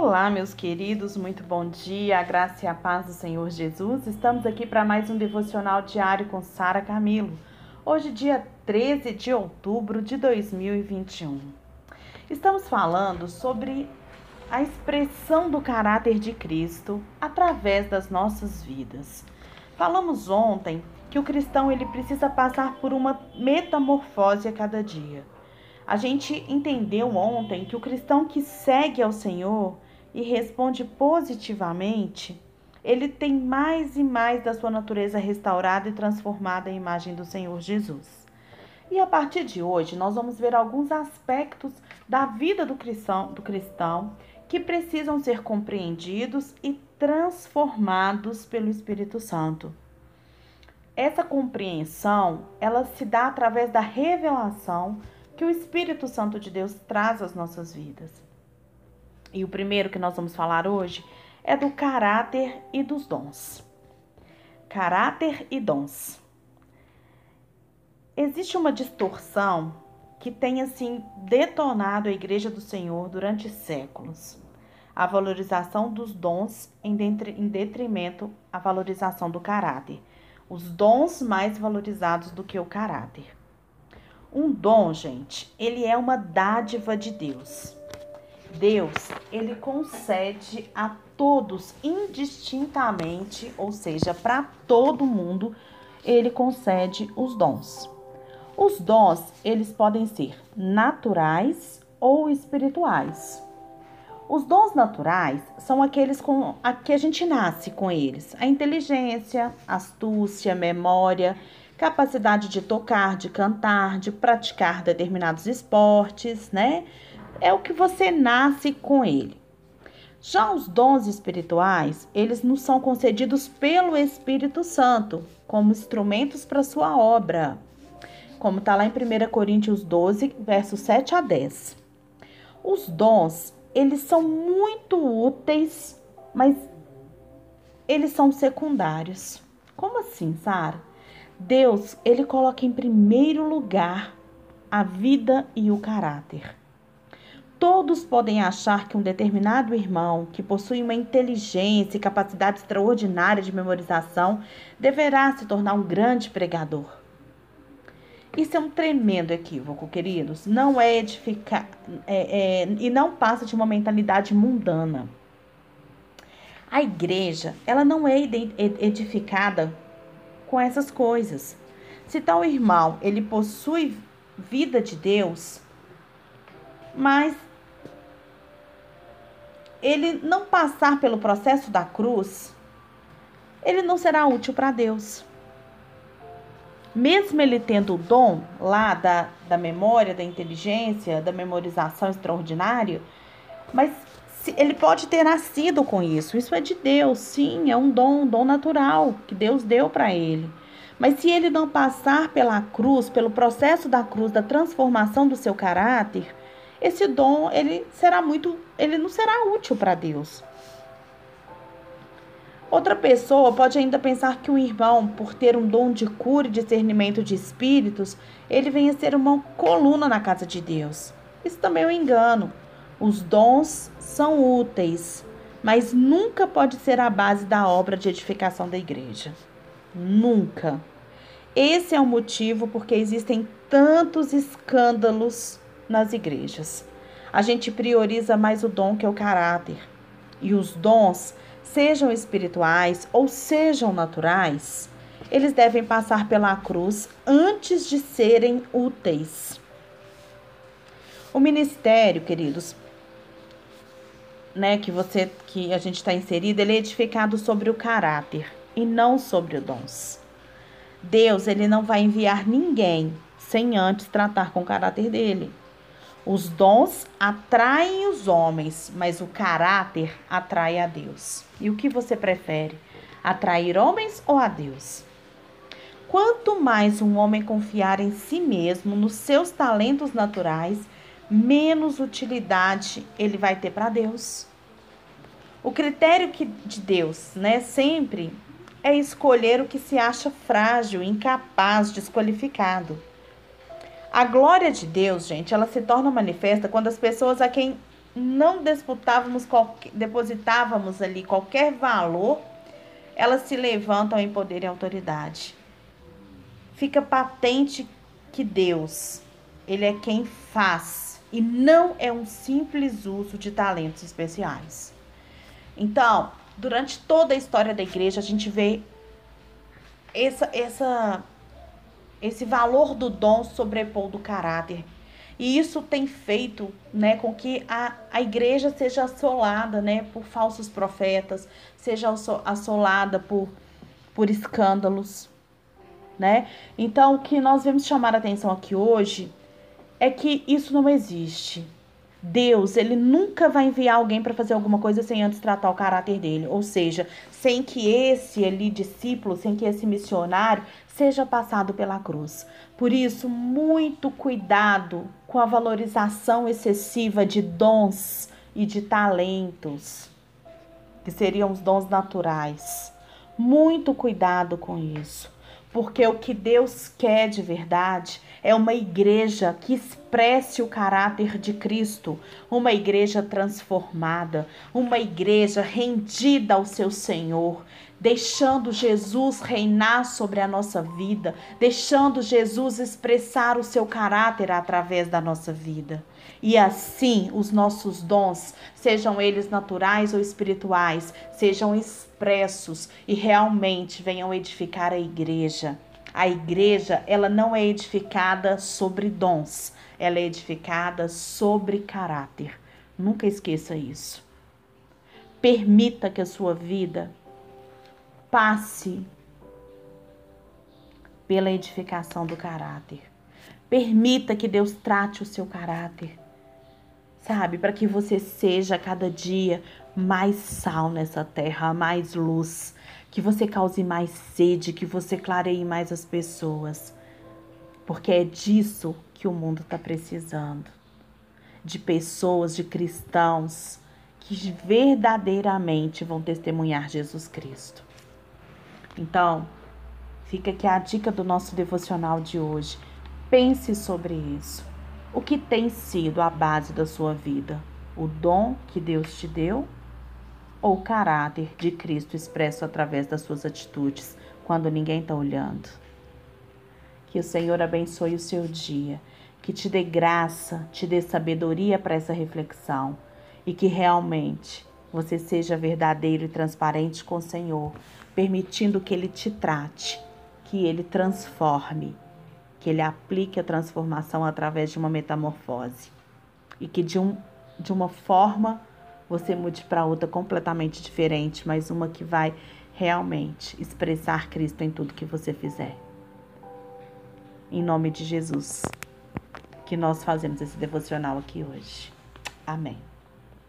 Olá, meus queridos, muito bom dia, a graça e a paz do Senhor Jesus. Estamos aqui para mais um devocional diário com Sara Camilo. Hoje, dia 13 de outubro de 2021. Estamos falando sobre a expressão do caráter de Cristo através das nossas vidas. Falamos ontem que o cristão ele precisa passar por uma metamorfose a cada dia. A gente entendeu ontem que o cristão que segue ao Senhor e responde positivamente, ele tem mais e mais da sua natureza restaurada e transformada em imagem do Senhor Jesus. E a partir de hoje, nós vamos ver alguns aspectos da vida do cristão, do cristão que precisam ser compreendidos e transformados pelo Espírito Santo. Essa compreensão, ela se dá através da revelação que o Espírito Santo de Deus traz às nossas vidas. E o primeiro que nós vamos falar hoje é do caráter e dos dons. Caráter e dons. Existe uma distorção que tem assim detonado a Igreja do Senhor durante séculos. A valorização dos dons em detrimento à valorização do caráter. Os dons mais valorizados do que o caráter. Um dom, gente, ele é uma dádiva de Deus. Deus, ele concede a todos indistintamente, ou seja, para todo mundo, ele concede os dons. Os dons, eles podem ser naturais ou espirituais. Os dons naturais são aqueles com a que a gente nasce com eles: a inteligência, astúcia, memória capacidade de tocar, de cantar, de praticar determinados esportes, né? É o que você nasce com ele. Já os dons espirituais, eles nos são concedidos pelo Espírito Santo como instrumentos para sua obra, como está lá em 1 Coríntios 12, versos 7 a 10. Os dons, eles são muito úteis, mas eles são secundários. Como assim, Sara? Deus, ele coloca em primeiro lugar a vida e o caráter. Todos podem achar que um determinado irmão que possui uma inteligência e capacidade extraordinária de memorização deverá se tornar um grande pregador. Isso é um tremendo equívoco, queridos. Não é edificar é, é, e não passa de uma mentalidade mundana. A igreja, ela não é edificada com essas coisas. Se tal irmão ele possui vida de Deus, mas ele não passar pelo processo da cruz, ele não será útil para Deus. Mesmo ele tendo o dom lá da, da memória, da inteligência, da memorização extraordinária, mas ele pode ter nascido com isso. Isso é de Deus, sim, é um dom, um dom natural que Deus deu para ele. Mas se ele não passar pela cruz, pelo processo da cruz, da transformação do seu caráter, esse dom ele será muito, ele não será útil para Deus. Outra pessoa pode ainda pensar que o irmão, por ter um dom de cura e discernimento de espíritos, ele venha ser uma coluna na casa de Deus. Isso também é um engano. Os dons são úteis, mas nunca pode ser a base da obra de edificação da igreja. Nunca. Esse é o motivo porque existem tantos escândalos nas igrejas. A gente prioriza mais o dom que é o caráter. E os dons, sejam espirituais ou sejam naturais, eles devem passar pela cruz antes de serem úteis. O ministério, queridos, né, que você que a gente está inserido, ele é edificado sobre o caráter e não sobre os dons. Deus, ele não vai enviar ninguém sem antes tratar com o caráter dele. Os dons atraem os homens, mas o caráter atrai a Deus. E o que você prefere? Atrair homens ou a Deus? Quanto mais um homem confiar em si mesmo, nos seus talentos naturais, menos utilidade ele vai ter para Deus. O critério que, de Deus, né, sempre é escolher o que se acha frágil, incapaz, desqualificado. A glória de Deus, gente, ela se torna manifesta quando as pessoas a quem não disputávamos, depositávamos ali qualquer valor, elas se levantam em poder e autoridade. Fica patente que Deus, ele é quem faz e não é um simples uso de talentos especiais. Então, durante toda a história da igreja, a gente vê essa, essa, esse valor do dom sobrepor do caráter. E isso tem feito né, com que a, a igreja seja assolada né, por falsos profetas, seja assolada por, por escândalos. Né? Então, o que nós vamos chamar a atenção aqui hoje é que isso não existe. Deus, ele nunca vai enviar alguém para fazer alguma coisa sem antes tratar o caráter dele, ou seja, sem que esse ali discípulo, sem que esse missionário seja passado pela cruz. Por isso, muito cuidado com a valorização excessiva de dons e de talentos, que seriam os dons naturais. Muito cuidado com isso, porque o que Deus quer de verdade é uma igreja que expresse o caráter de Cristo, uma igreja transformada, uma igreja rendida ao seu Senhor, deixando Jesus reinar sobre a nossa vida, deixando Jesus expressar o seu caráter através da nossa vida. E assim, os nossos dons, sejam eles naturais ou espirituais, sejam expressos e realmente venham edificar a igreja. A igreja, ela não é edificada sobre dons, ela é edificada sobre caráter. Nunca esqueça isso. Permita que a sua vida passe pela edificação do caráter. Permita que Deus trate o seu caráter, sabe? Para que você seja cada dia mais sal nessa terra, mais luz, que você cause mais sede, que você clareie mais as pessoas. Porque é disso que o mundo está precisando. De pessoas, de cristãos que verdadeiramente vão testemunhar Jesus Cristo. Então, fica aqui a dica do nosso devocional de hoje. Pense sobre isso. O que tem sido a base da sua vida? O dom que Deus te deu ou o caráter de Cristo expresso através das suas atitudes quando ninguém está olhando. Que o Senhor abençoe o seu dia, que te dê graça, te dê sabedoria para essa reflexão. E que realmente você seja verdadeiro e transparente com o Senhor, permitindo que Ele te trate, que Ele transforme, que Ele aplique a transformação através de uma metamorfose. E que de, um, de uma forma você mude para outra completamente diferente, mas uma que vai realmente expressar Cristo em tudo que você fizer. Em nome de Jesus, que nós fazemos esse devocional aqui hoje. Amém.